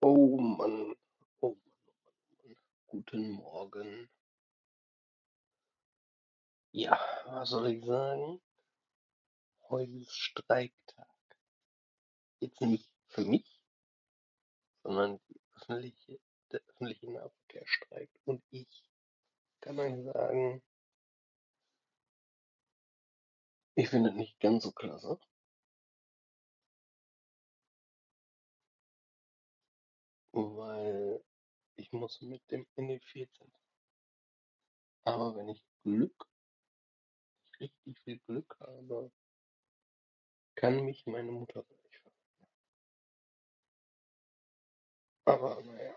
Oh Mann, oh Mann, guten Morgen. Ja, was soll ich sagen? Heute ist Streiktag. Jetzt nicht für mich, sondern die öffentliche, der öffentliche Nahverkehr streikt. Und ich kann euch sagen, ich finde es nicht ganz so klasse. Ich muss mit dem NE14. Aber wenn ich Glück, richtig viel Glück habe, kann mich meine Mutter gleich fahren. Aber naja,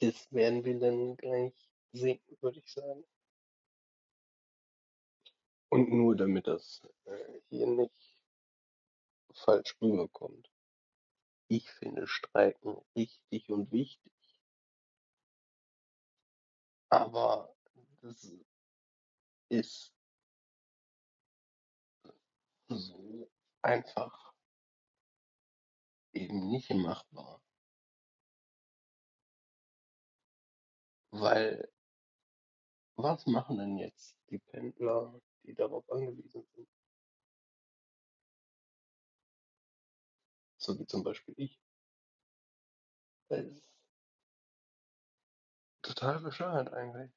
das werden wir dann gleich sehen, würde ich sagen. Und nur damit das äh, hier nicht falsch rüberkommt. Ich finde Streiken richtig und wichtig. Aber das ist so einfach eben nicht machbar. Weil was machen denn jetzt die Pendler, die darauf angewiesen sind? So wie zum Beispiel ich. Das ist total bescheuert eigentlich.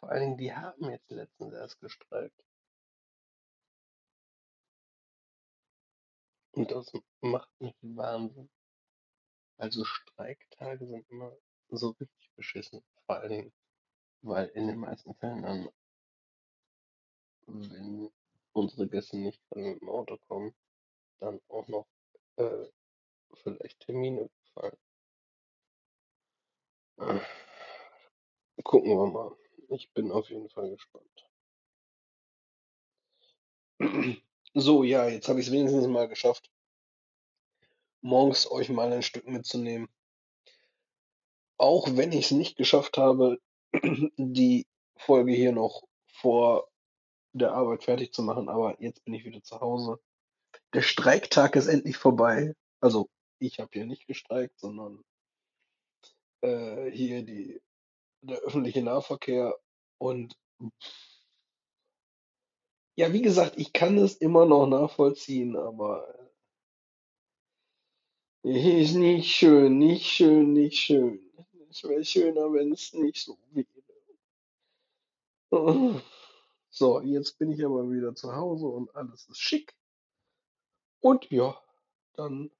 Vor allen Dingen, die haben jetzt letztens erst gestreikt. Und das macht mich Wahnsinn. Also Streiktage sind immer so richtig beschissen. Vor allen Dingen, weil in den meisten Fällen dann, wenn unsere Gäste nicht gerade mit dem Auto kommen, dann auch noch äh, vielleicht Termine fallen. Äh, gucken wir mal. Ich bin auf jeden Fall gespannt. So, ja, jetzt habe ich es wenigstens mal geschafft, morgens euch mal ein Stück mitzunehmen. Auch wenn ich es nicht geschafft habe, die Folge hier noch vor der Arbeit fertig zu machen, aber jetzt bin ich wieder zu Hause. Der Streiktag ist endlich vorbei. Also ich habe hier nicht gestreikt, sondern äh, hier die, der öffentliche Nahverkehr. Und ja, wie gesagt, ich kann es immer noch nachvollziehen, aber äh, ist nicht schön, nicht schön, nicht schön. Es wäre schöner, wenn es nicht so wäre. So, jetzt bin ich aber wieder zu Hause und alles ist schick. Und ja, dann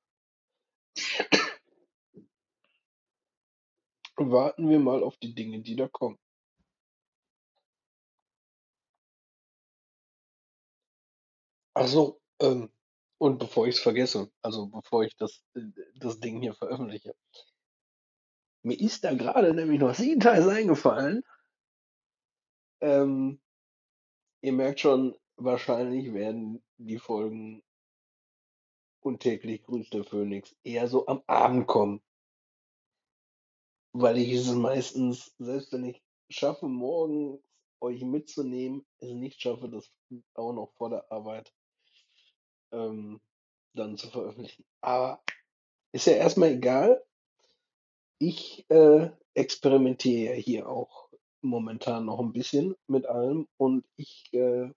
warten wir mal auf die Dinge, die da kommen. Ach so, ähm, und bevor ich es vergesse, also bevor ich das, äh, das Ding hier veröffentliche, mir ist da gerade nämlich noch Details eingefallen. Ähm, ihr merkt schon, wahrscheinlich werden die Folgen und täglich grüßt der Phönix eher so am Abend kommen. Weil ich es meistens, selbst wenn ich schaffe, morgens euch mitzunehmen, es nicht schaffe, das auch noch vor der Arbeit ähm, dann zu veröffentlichen. Aber ist ja erstmal egal. Ich äh, experimentiere ja hier auch momentan noch ein bisschen mit allem und ich äh,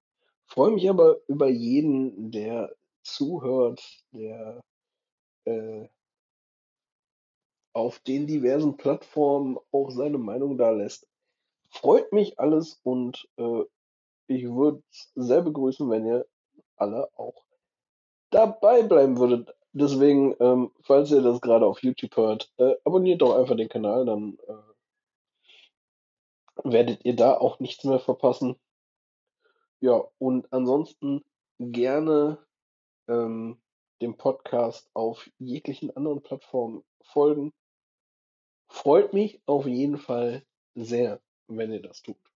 freue mich aber über jeden, der zuhört, der äh, auf den diversen Plattformen auch seine Meinung da lässt. Freut mich alles und äh, ich würde es sehr begrüßen, wenn ihr alle auch dabei bleiben würdet. Deswegen, ähm, falls ihr das gerade auf YouTube hört, äh, abonniert doch einfach den Kanal, dann äh, werdet ihr da auch nichts mehr verpassen. Ja, und ansonsten gerne ähm, dem Podcast auf jeglichen anderen Plattformen folgen. Freut mich auf jeden Fall sehr, wenn ihr das tut.